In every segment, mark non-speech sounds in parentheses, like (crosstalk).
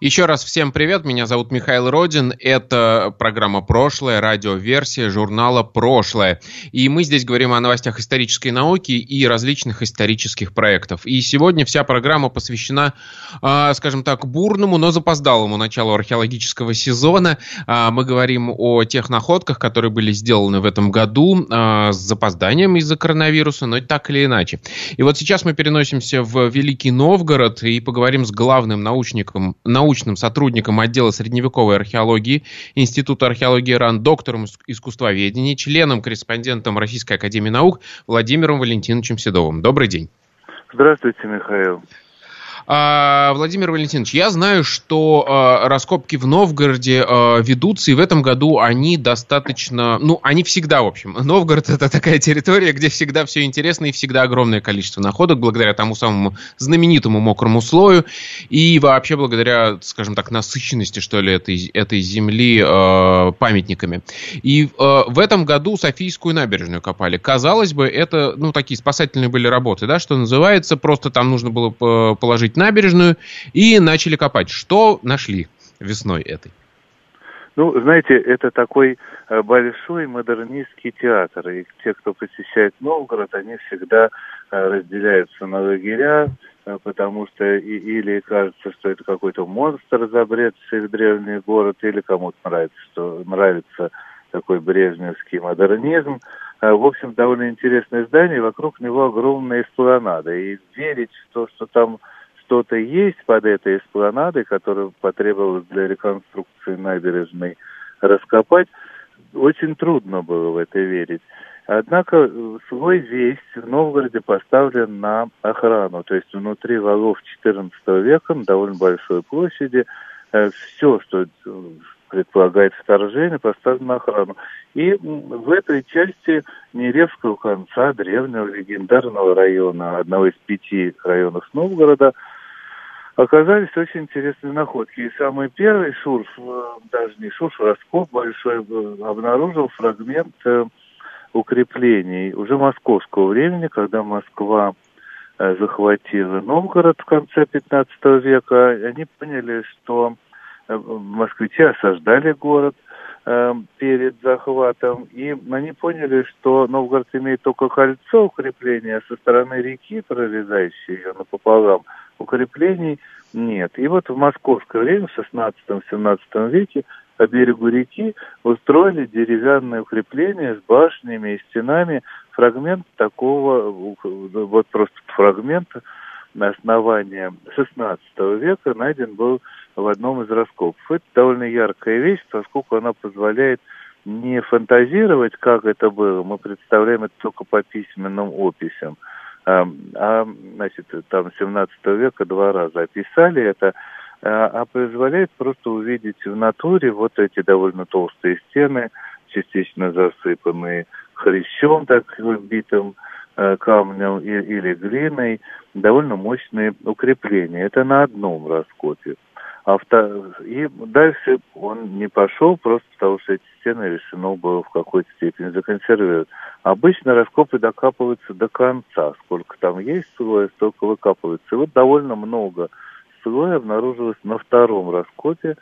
еще раз всем привет, меня зовут Михаил Родин, это программа «Прошлое», радиоверсия журнала «Прошлое». И мы здесь говорим о новостях исторической науки и различных исторических проектов. И сегодня вся программа посвящена, а, скажем так, бурному, но запоздалому началу археологического сезона. А, мы говорим о тех находках, которые были сделаны в этом году а, с запозданием из-за коронавируса, но так или иначе. И вот сейчас мы переносимся в Великий Новгород и поговорим с главным научником, научником научным сотрудником отдела средневековой археологии Института археологии РАН, доктором искусствоведения, членом-корреспондентом Российской академии наук Владимиром Валентиновичем Седовым. Добрый день. Здравствуйте, Михаил. А, Владимир Валентинович, я знаю, что а, раскопки в Новгороде а, ведутся, и в этом году они достаточно, ну, они всегда, в общем. (laughs) Новгород это такая территория, где всегда все интересно и всегда огромное количество находок, благодаря тому самому знаменитому мокрому слою, и вообще благодаря, скажем так, насыщенности, что ли, этой, этой земли памятниками. И в этом году Софийскую набережную копали. Казалось бы, это, ну, такие спасательные были работы, да, что называется, просто там нужно было положить набережную и начали копать. Что нашли весной этой? Ну, знаете, это такой э, большой модернистский театр. И те, кто посещает Новгород, они всегда э, разделяются на лагеря, э, потому что или кажется, что это какой-то монстр, забредший в древний город, или кому-то нравится, что нравится такой брежневский модернизм. В общем, довольно интересное здание, вокруг него огромная эспланада. И верить в то, что там что-то есть под этой эспланадой, которую потребовалось для реконструкции набережной раскопать, очень трудно было в это верить. Однако свой весь в Новгороде поставлен на охрану, то есть внутри валов XIV века на довольно большой площади э, все, что предполагает вторжение, поставлено на охрану. И в этой части Неревского конца, древнего легендарного района, одного из пяти районов Новгорода – оказались очень интересные находки. И самый первый шурф, э, даже не шурф, а раскоп большой, обнаружил фрагмент э, укреплений уже московского времени, когда Москва э, захватила Новгород в конце 15 века. Они поняли, что москвичи осаждали город перед захватом, и они поняли, что Новгород имеет только кольцо укрепления, а со стороны реки, прорезающей ее напополам, укреплений нет. И вот в московское время, в 16-17 веке, по берегу реки устроили деревянное укрепление с башнями и стенами. Фрагмент такого, вот просто фрагмент основания 16 века найден был в одном из раскопов. Это довольно яркая вещь, поскольку она позволяет не фантазировать, как это было, мы представляем это только по письменным описям, а, а значит, там 17 века два раза описали это, а, а позволяет просто увидеть в натуре вот эти довольно толстые стены, частично засыпанные хрящом, так битым э, камнем или глиной, довольно мощные укрепления. Это на одном раскопе. Авто... И дальше он не пошел, просто потому что эти стены решено было в какой-то степени законсервировать. Обычно раскопы докапываются до конца. Сколько там есть слоя, столько выкапывается. И вот довольно много слоя обнаружилось на втором раскопе,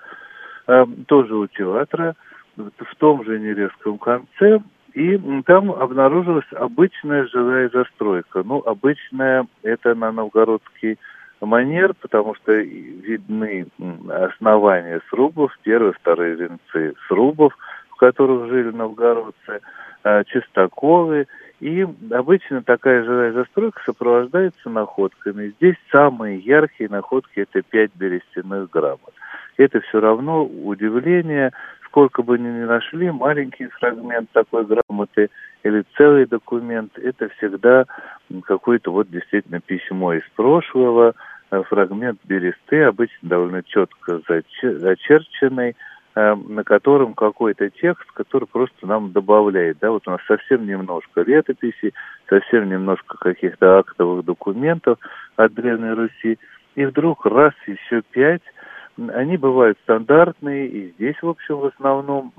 э, тоже у театра, в том же Нерезском конце. И там обнаружилась обычная жилая застройка. Ну, обычная, это на новгородский манер, потому что видны основания срубов, первые, вторые венцы срубов, в которых жили новгородцы, а, чистаковы. И обычно такая жилая застройка сопровождается находками. Здесь самые яркие находки – это пять берестяных грамот. Это все равно удивление, сколько бы ни нашли, маленький фрагмент такой грамоты или целый документ, это всегда какое-то вот действительно письмо из прошлого, э, фрагмент бересты, обычно довольно четко зачерченный, э, на котором какой-то текст, который просто нам добавляет. Да, вот у нас совсем немножко летописи, совсем немножко каких-то актовых документов от Древней Руси, и вдруг раз еще пять, они бывают стандартные, и здесь, в общем, в основном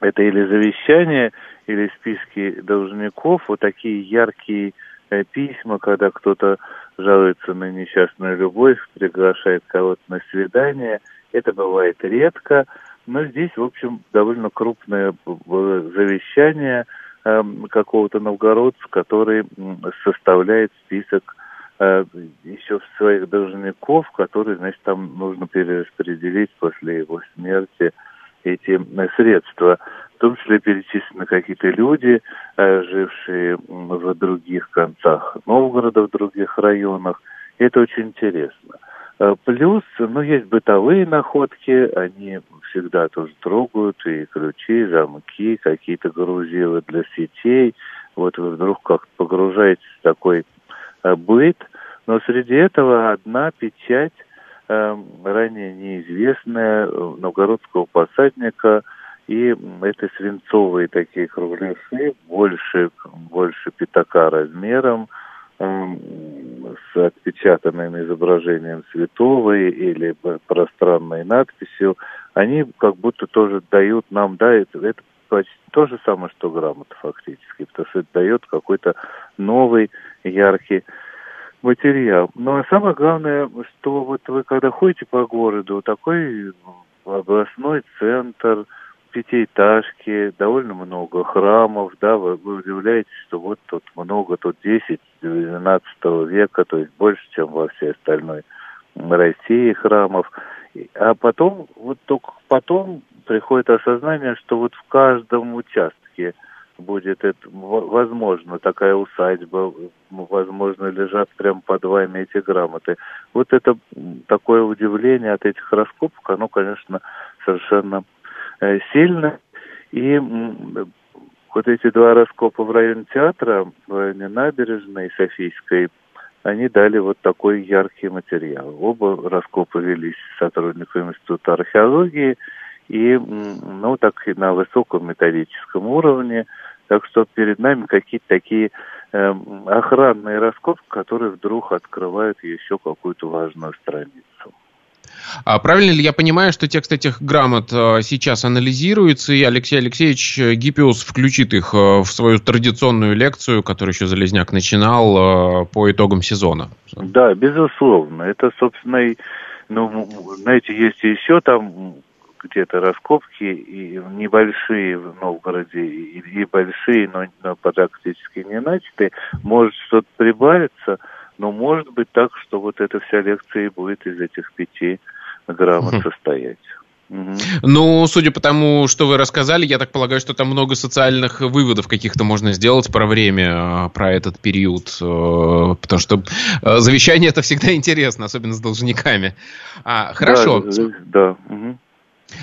это или завещание, или списки должников, вот такие яркие э, письма, когда кто-то жалуется на несчастную любовь, приглашает кого-то на свидание. Это бывает редко, но здесь, в общем, довольно крупное завещание э, какого-то новгородца, который составляет список э, еще своих должников, которые, значит, там нужно перераспределить после его смерти эти средства. В том числе перечислены какие-то люди, э, жившие в других концах Новгорода, в других районах. И это очень интересно. Э, плюс, ну, есть бытовые находки, они всегда тоже трогают, и ключи, замки, какие-то грузилы для сетей. Вот вы вдруг как-то погружаетесь в такой э, быт, но среди этого одна печать ранее неизвестная э, новгородского посадника, и это свинцовые такие кругляши, больше, больше пятака размером, эм, с отпечатанным изображением святого или пространной надписью, они как будто тоже дают нам, да, это, это почти то же самое, что грамота фактически, потому что это дает какой-то новый, яркий материал. Но самое главное, что вот вы когда ходите по городу, такой областной центр, пятиэтажки, довольно много храмов, да, вы, вы удивляетесь, что вот тут много, тут 10 12 века, то есть больше, чем во всей остальной России храмов. А потом, вот только потом приходит осознание, что вот в каждом участке – будет это, возможно, такая усадьба, возможно, лежат прямо под вами эти грамоты. Вот это такое удивление от этих раскопок, оно, конечно, совершенно э, сильно. И вот эти два раскопа в районе театра, в районе набережной Софийской, они дали вот такой яркий материал. Оба раскопа велись сотрудниками Института археологии, и, ну, так и на высоком методическом уровне – так что перед нами какие-то такие э, охранные раскопки, которые вдруг открывают еще какую-то важную страницу. А правильно ли я понимаю, что текст этих грамот э, сейчас анализируется, и Алексей Алексеевич Гиппиус включит их э, в свою традиционную лекцию, которую еще Залезняк начинал э, по итогам сезона? Да, безусловно. Это, собственно, и, ну, знаете, есть еще там где-то раскопки и небольшие в Новгороде и, и большие, но, но практически не начаты. Может что-то прибавиться, но может быть так, что вот эта вся лекция и будет из этих пяти граммов угу. состоять. Угу. Ну, судя по тому, что вы рассказали, я так полагаю, что там много социальных выводов каких-то можно сделать про время, э, про этот период, э, потому что э, завещание это всегда интересно, особенно с должниками. А, хорошо. Да, да. Угу.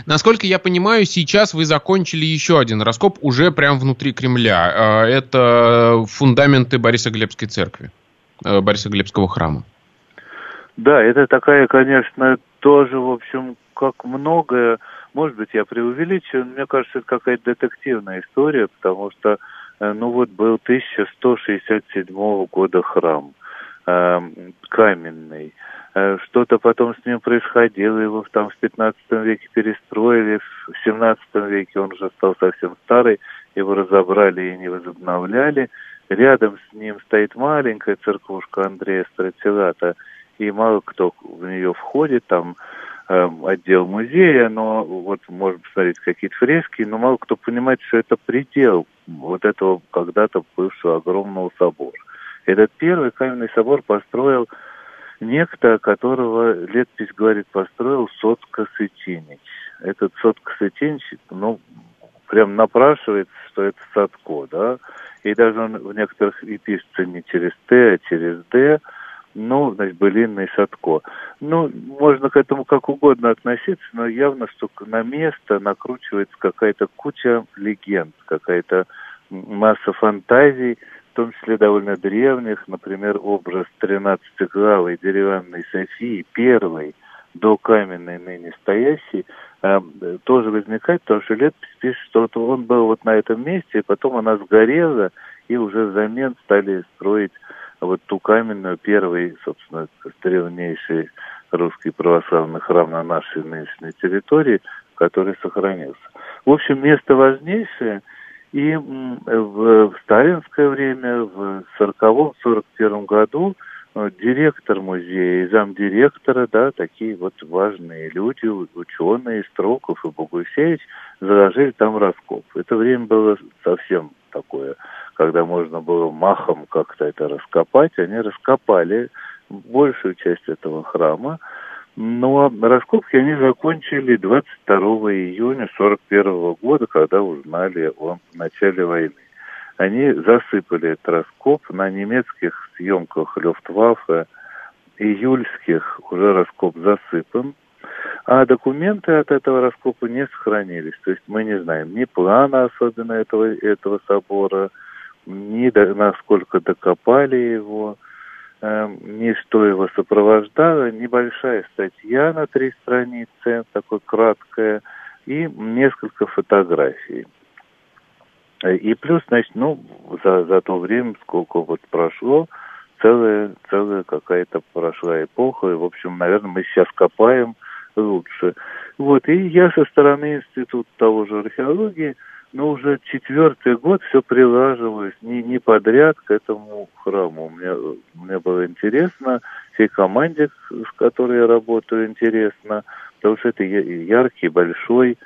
Насколько я понимаю, сейчас вы закончили еще один раскоп уже прямо внутри Кремля. А, это фундаменты Бориса Глебской церкви, э, Бориса Глебского храма. Да, это такая, конечно, тоже, в общем, как многое, может быть, я преувеличиваю, мне кажется, это какая-то детективная история, потому что, э, ну вот, был 1167 года храм, э, каменный, Э, что-то потом с ним происходило, его там в 15 веке перестроили, в 17 веке он уже стал совсем старый, его разобрали и не возобновляли. Рядом с ним стоит маленькая церквушка Андрея Стратилата, и мало кто в нее входит, там э, отдел музея, но вот можно посмотреть какие-то фрески, но мало кто понимает, что это предел вот этого когда-то бывшего огромного собора. Этот первый каменный собор построил некто, которого летопись говорит, построил Сотка Сытинич. Этот Сотка Сытинич, ну, прям напрашивается, что это Садко, да, и даже он в некоторых и пишется не через Т, а через Д, ну, значит, былинный Садко. Ну, можно к этому как угодно относиться, но явно, что на место накручивается какая-то куча легенд, какая-то масса фантазий, в том числе довольно древних, например, образ 13-главой деревянной Софии, первой, до каменной ныне стоящей, э, тоже возникает, потому что летопись пишет, что вот он был вот на этом месте, и потом она сгорела, и уже взамен стали строить вот ту каменную, первый, собственно, древнейший русский православный храм на нашей нынешней территории, который сохранился. В общем, место важнейшее, и в, сталинское время, в 40-41 году, э, директор музея замдиректора, да, такие вот важные люди, ученые, Строков и Богусевич, заложили там раскоп. Это время было совсем такое, когда можно было махом как-то это раскопать. Они раскопали большую часть этого храма, но раскопки они закончили 22 июня 41 года, когда узнали о начале войны. Они засыпали этот раскоп на немецких съемках Люфтваффе, июльских уже раскоп засыпан, а документы от этого раскопа не сохранились. То есть мы не знаем ни плана особенно этого, этого собора, ни до, насколько докопали его, Эм, ничто его сопровождало, небольшая статья на три страницы, такой краткая, и несколько фотографий. И плюс, значит, ну, за, за то время, сколько вот прошло, целая, целая какая-то прошла эпоха, и, в общем, наверное, мы сейчас копаем лучше. Вот, и я со стороны Института того же археологии – ну, уже четвертый год все прилаживаюсь, не, не подряд к этому храму. Мне, мне было интересно, всей команде, с которой я работаю, интересно, потому что это яркий, большой,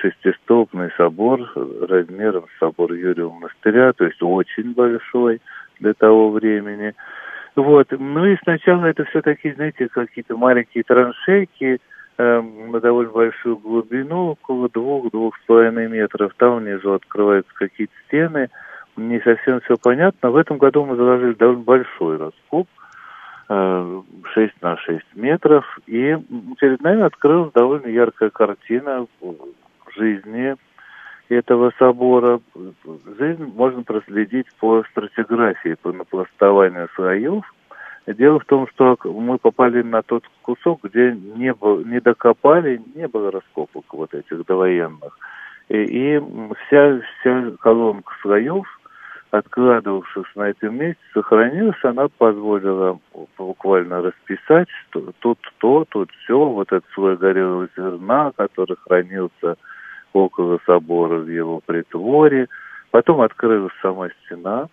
шестистолбный собор размером с собор Юрия Монастыря, то есть очень большой для того времени. Вот. Ну и сначала это все такие, знаете, какие-то маленькие траншейки – на довольно большую глубину, около двух-двух с половиной метров. Там внизу открываются какие-то стены. Не совсем все понятно. В этом году мы заложили довольно большой раскоп, 6 э, на 6 метров. И перед нами открылась довольно яркая картина жизни этого собора. Жизнь можно проследить по стратиграфии, по напластованию слоев – Дело в том, что мы попали на тот кусок, где не, было, не докопали, не было раскопок вот этих довоенных. И, и вся, вся колонка слоев, откладывавшись на этом месте, сохранилась, она позволила буквально расписать, что тут то, тут все, вот этот слой горелого зерна, который хранился около собора в его притворе. Потом открылась сама стена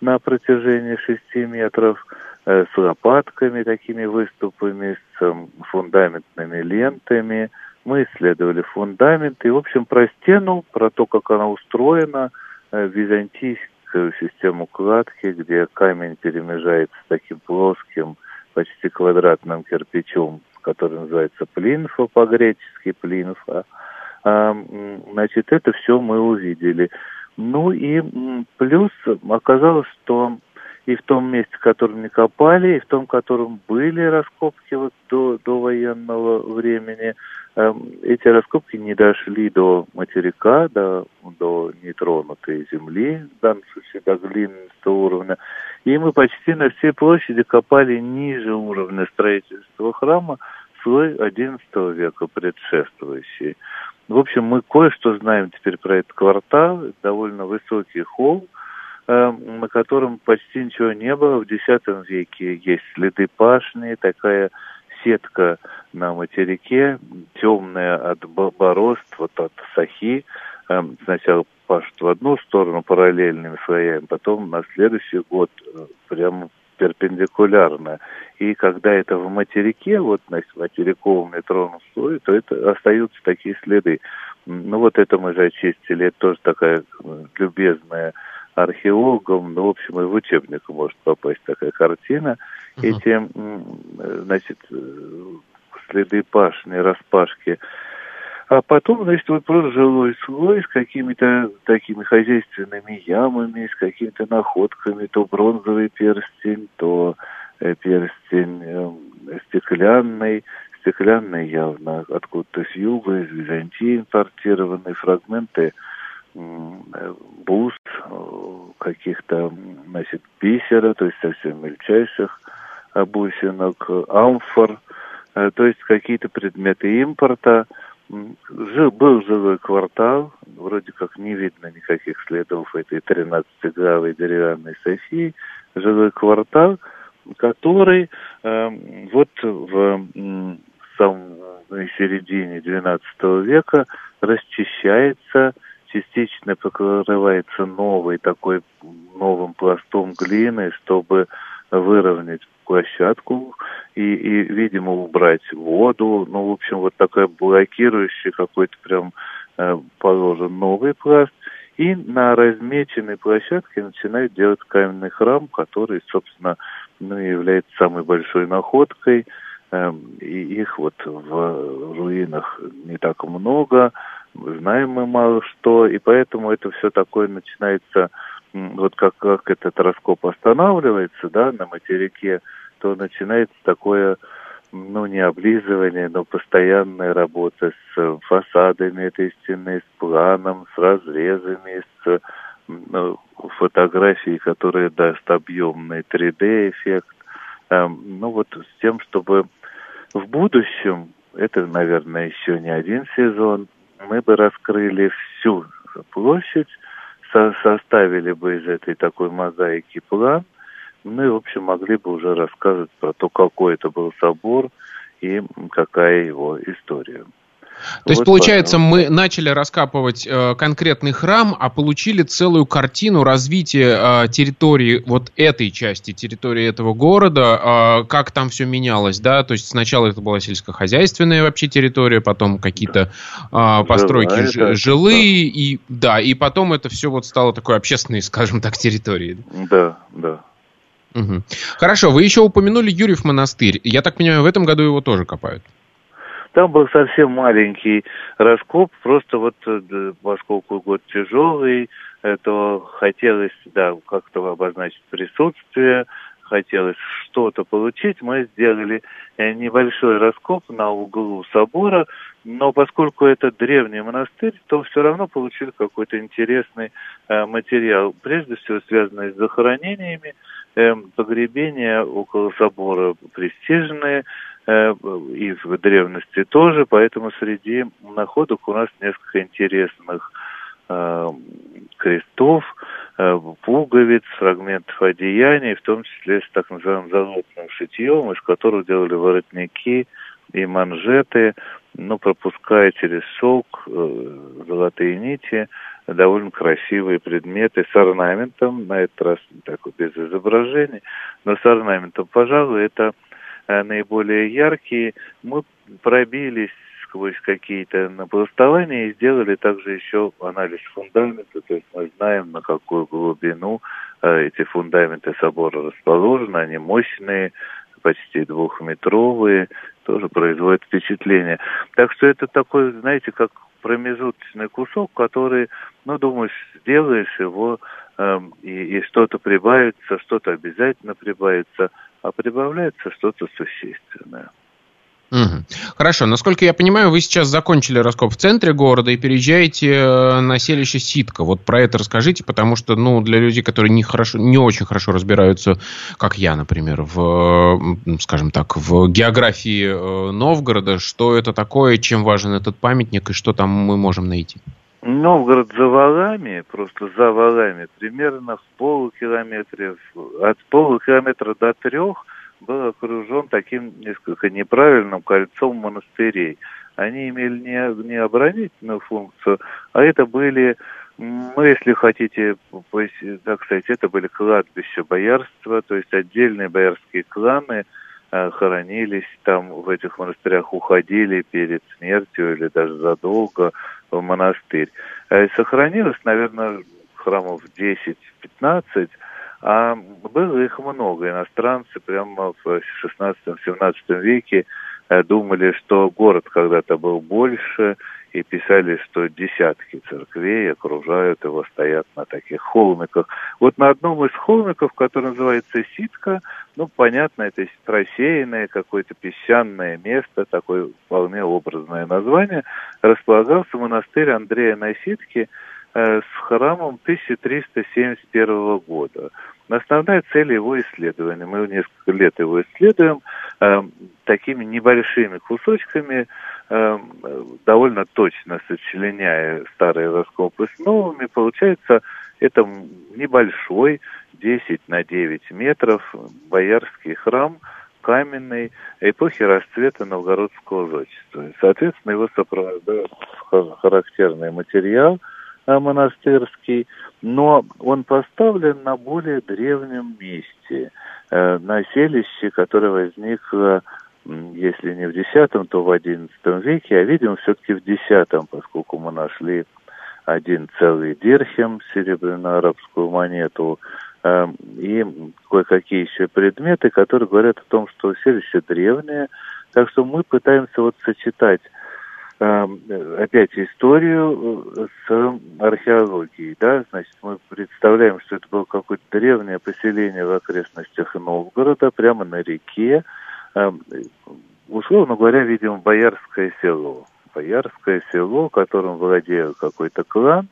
на протяжении шести метров – с лопатками, такими выступами, с эм, фундаментными лентами. Мы исследовали фундамент и, в общем, про стену, про то, как она устроена, э, византийскую систему кладки, где камень перемежается таким плоским, почти квадратным кирпичом, который называется плинфа по-гречески, плинфа. А, значит, это все мы увидели. Ну и плюс оказалось, что и в том месте, в котором не копали, и в том, в котором были раскопки вот до, до военного времени, э, эти раскопки не дошли до материка, до, до нетронутой земли, в данном случае до глинистого уровня. И мы почти на всей площади копали ниже уровня строительства храма слой XI века предшествующий. В общем, мы кое-что знаем теперь про этот квартал, довольно высокий холм, на котором почти ничего не было. В X веке есть следы пашни, такая сетка на материке, темная от борозд, вот от сахи. Э, сначала пашут в одну сторону параллельными слоями, потом на следующий год э, прямо перпендикулярно. И когда это в материке, вот на материковом нетронном слое, то это остаются такие следы. Ну вот это мы же очистили, это тоже такая любезная археологам, ну, в общем, и в учебник может попасть такая картина. Угу. Эти, значит, следы пашни, распашки. А потом, значит, вот просто жилой слой с какими-то такими хозяйственными ямами, с какими-то находками, то бронзовый перстень, то э, перстень э, стеклянный, стеклянный явно откуда-то с юга, из Византии импортированные фрагменты бус, каких-то, значит, бисера, то есть совсем мельчайших бусинок, амфор, э, то есть какие-то предметы импорта, Жил, был жилой квартал, вроде как не видно никаких следов этой 13-главой деревянной Софии. Жилой квартал, который э, вот в э, самой середине XII века расчищается, частично покрывается новой такой новым пластом глины, чтобы выровнять площадку и, и, видимо, убрать воду. Ну, в общем, вот такая блокирующая какой-то прям э, положен новый пласт. И на размеченной площадке начинают делать каменный храм, который, собственно, ну, является самой большой находкой. Э, и их вот в руинах не так много, знаем мы мало что, и поэтому это все такое начинается вот как, как этот раскоп останавливается, да, на материке, то начинается такое, ну, не облизывание, но постоянная работа с фасадами этой стены, с планом, с разрезами, с ну, фотографией, которая даст объемный 3D-эффект. Эм, ну, вот с тем, чтобы в будущем, это, наверное, еще не один сезон, мы бы раскрыли всю площадь, со составили бы из этой такой мозаики план, ну и, в общем, могли бы уже рассказывать про то, какой это был собор и какая его история. То есть, получается, мы начали раскапывать э, конкретный храм, а получили целую картину развития э, территории вот этой части территории этого города, э, как там все менялось, да? То есть сначала это была сельскохозяйственная вообще территория, потом какие-то э, постройки Жилая, ж, жилые, да. и да, и потом это все вот стало такой общественной, (laughs) скажем так, территорией. Да, да. Угу. Хорошо, вы еще упомянули Юрьев монастырь. Я так понимаю, в этом году его тоже копают. Там был совсем маленький раскоп, просто вот э, поскольку год тяжелый, то хотелось, да, как-то обозначить присутствие, хотелось что-то получить, мы сделали э, небольшой раскоп на углу собора, но поскольку это древний монастырь, то все равно получили какой-то интересный э, материал, прежде всего связанный с захоронениями, погребения около собора престижные, Э, и в древности тоже, поэтому среди находок у нас несколько интересных э, крестов, э, пуговиц, фрагментов одеяний, в том числе с так называемым золотным шитьем, из которого делали воротники и манжеты, но пропуская через шелк золотые нити, довольно красивые предметы с орнаментом, на этот раз так без изображений, но с орнаментом. Пожалуй, это Э, наиболее яркие, мы пробились сквозь какие-то напластования и сделали также еще анализ фундамента, то есть мы знаем, на какую глубину э, эти фундаменты собора расположены, они мощные, почти двухметровые, тоже производят впечатление. Так что это такой, знаете, как промежуточный кусок, который, ну, думаешь, сделаешь его, э, и, и что-то прибавится, что-то обязательно прибавится – а прибавляется что-то существенное. Угу. Хорошо. Насколько я понимаю, вы сейчас закончили раскоп в центре города и переезжаете э, на селище Ситка. Вот про это расскажите, потому что, ну, для людей, которые не, хорошо, не очень хорошо разбираются, как я, например, в, скажем так, в географии э, Новгорода, что это такое, чем важен этот памятник и что там мы можем найти? Новгород за валами, просто за валами, примерно в полукилометре, от полукилометра до трех был окружен таким несколько неправильным кольцом монастырей. Они имели не, не оборонительную функцию, а это были, ну, если хотите, так сказать, это были кладбища боярства, то есть отдельные боярские кланы э, хоронились там в этих монастырях, уходили перед смертью или даже задолго в монастырь. Э, сохранилось, наверное, храмов 10-15, а было их много. Иностранцы прямо в 16-17 веке э, думали, что город когда-то был больше, и писали, что десятки церквей окружают его, стоят на таких холмиках. Вот на одном из холмиков, который называется Ситка, ну, понятно, это просеянное какое-то песчаное место, такое вполне образное название, располагался монастырь Андрея на Ситке с храмом 1371 года. Основная цель его исследования, мы несколько лет его исследуем, э, такими небольшими кусочками, э, довольно точно сочленяя старые раскопы с новыми, получается это небольшой 10 на 9 метров боярский храм каменный эпохи расцвета новгородского зодчества. Соответственно, его сопровождает характерный материал э, монастырский, но он поставлен на более древнем месте, э, на селище, которое возникло если не в X, то в XI веке, а видим все-таки в X, поскольку мы нашли один целый дирхем, серебряно-арабскую монету, э, и кое-какие еще предметы, которые говорят о том, что селище древнее. Так что мы пытаемся вот сочетать э, опять историю э, с археологией, да, значит, мы представляем, что это было какое-то древнее поселение в окрестностях Новгорода, прямо на реке, э, условно говоря, видим Боярское село, боярское село, которым владел какой-то клан,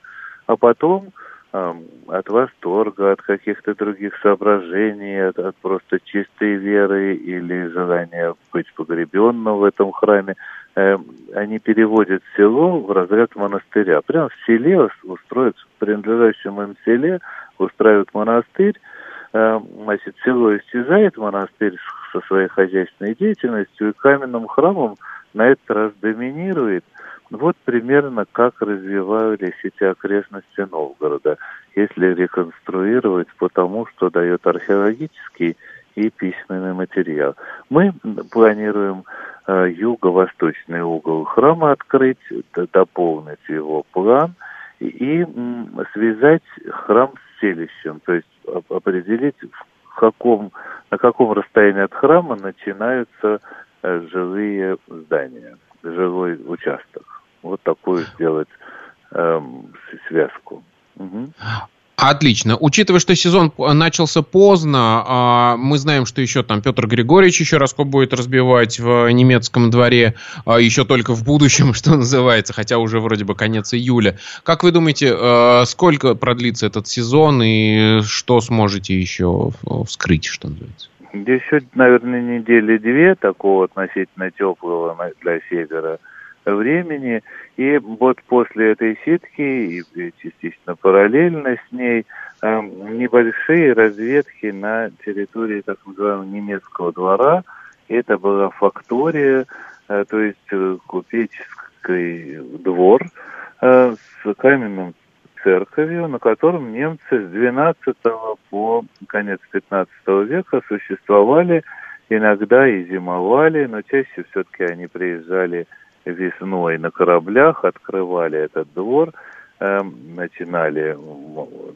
а потом э, от восторга, от каких-то других соображений, от, от просто чистой веры или желания быть погребенным в этом храме, э, они переводят село в разряд монастыря. Прямо в селе устроят, в принадлежащем им селе устраивают монастырь, э, значит, село исчезает, монастырь со своей хозяйственной деятельностью и каменным храмом на этот раз доминирует. Вот примерно как развивались эти окрестности Новгорода, если реконструировать по тому, что дает археологический и письменный материал. Мы планируем э, юго-восточный угол храма открыть, дополнить его план и, и связать храм с селищем, то есть определить, в каком, на каком расстоянии от храма начинаются Э, жилые здания, жилой участок. Вот такую сделать эм, связку. Угу. Отлично. Учитывая, что сезон начался поздно, а, мы знаем, что еще там Петр Григорьевич еще раскоп будет разбивать в немецком дворе, а, еще только в будущем, (laughs) что называется, хотя уже вроде бы конец июля. Как вы думаете, а, сколько продлится этот сезон и что сможете еще вскрыть, что называется? Еще, наверное, недели две такого относительно теплого для севера времени. И вот после этой сетки и частично параллельно с ней э, небольшие разведки на территории так называемого немецкого двора. Это была фактория, э, то есть э, купеческий двор э, с каменным церковью, на котором немцы с 12 по конец 15 века существовали, иногда и зимовали, но чаще все-таки они приезжали весной на кораблях, открывали этот двор, э, начинали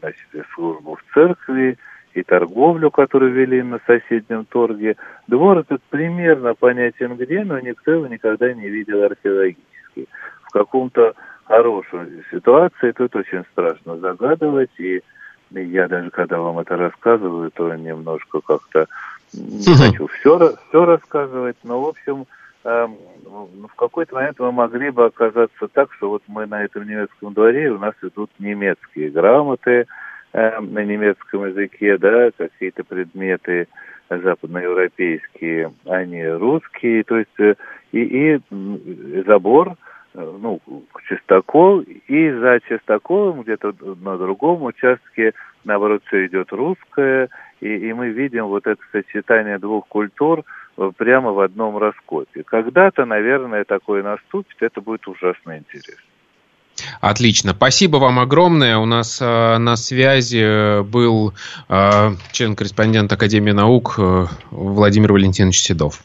значит, службу в церкви и торговлю, которую вели на соседнем торге. Двор этот примерно понятен где, но никто его никогда не видел археологически. В каком-то хорошую ситуацию, тут очень страшно загадывать, и я даже когда вам это рассказываю, то немножко как-то (laughs) не хочу все, все рассказывать, но, в общем, в какой-то момент мы могли бы оказаться так, что вот мы на этом немецком дворе, у нас идут немецкие грамоты э, на немецком языке, да, какие-то предметы западноевропейские, а не русские, то есть э, и, и забор – Э, ну, чистокол, и за чистоколом где-то на другом участке, наоборот, все идет русское, и, и мы видим вот это сочетание двух культур прямо в одном раскопе. Когда-то, наверное, такое наступит, это будет ужасно интересно. Отлично. Спасибо вам огромное. У нас э, на связи был э, член-корреспондент Академии наук э, Владимир Валентинович Седов.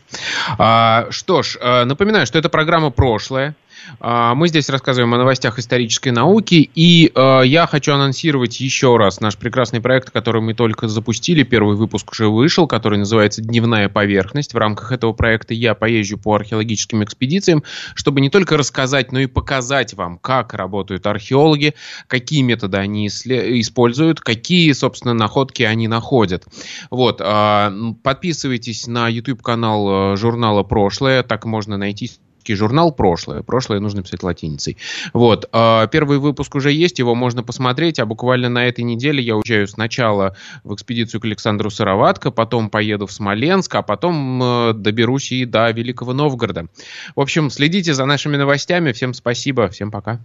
А, что ж, э, напоминаю, что это программа «Прошлое». А, мы здесь рассказываем о новостях исторической науки, и э, я хочу анонсировать еще раз наш прекрасный проект, который мы только запустили. Первый выпуск уже вышел, который называется «Дневная поверхность». В рамках этого проекта я поезжу по археологическим экспедициям, чтобы не только рассказать, но и показать вам, как работают археологи, какие методы они используют, какие, собственно, находки они находят. Вот. Э, подписывайтесь на YouTube-канал э, журнала «Прошлое», так можно найти исторический журнал «Прошлое». «Прошлое» нужно писать латиницей. Вот. А, первый выпуск уже есть, его можно посмотреть, а буквально на этой неделе я уезжаю сначала в экспедицию к Александру Сыроватко, потом поеду в Смоленск, а потом э, доберусь и до Великого Новгорода. В общем, следите за нашими новостями. Всем спасибо, всем пока.